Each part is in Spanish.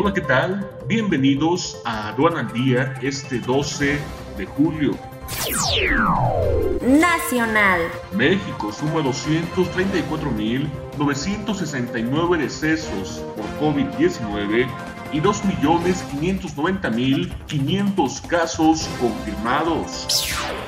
Hola, ¿qué tal? Bienvenidos a Aduana al Día este 12 de julio. Nacional. México suma 234.969 decesos por COVID-19 y 2.590.500 casos confirmados.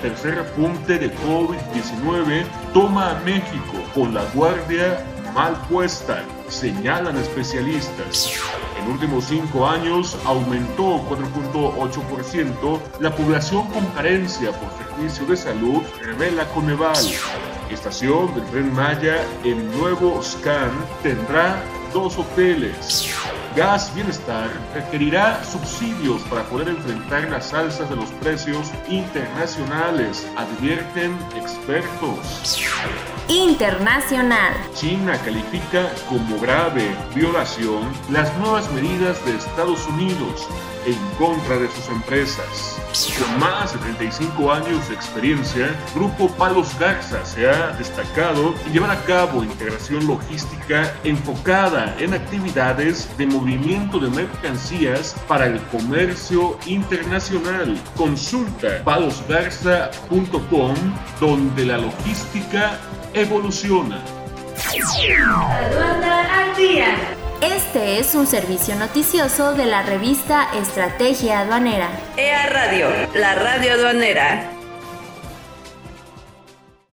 Tercer apunte de COVID-19 toma a México con la guardia mal puesta, señalan especialistas. En últimos cinco años aumentó 4.8% la población con carencia por servicio de salud, revela Coneval. Estación del Tren Maya, el nuevo SCAN tendrá dos hoteles. Gas Bienestar requerirá subsidios para poder enfrentar las alzas de los precios internacionales, advierten expertos. Internacional. China califica como grave violación las nuevas medidas de Estados Unidos en contra de sus empresas. Con más de 35 años de experiencia, Grupo Palos Garza se ha destacado en llevar a cabo integración logística enfocada en actividades de movimiento de mercancías para el comercio internacional. Consulta palosgarza.com donde la logística evoluciona. al día. Este es un servicio noticioso de la revista Estrategia Aduanera. EA Radio, la radio aduanera.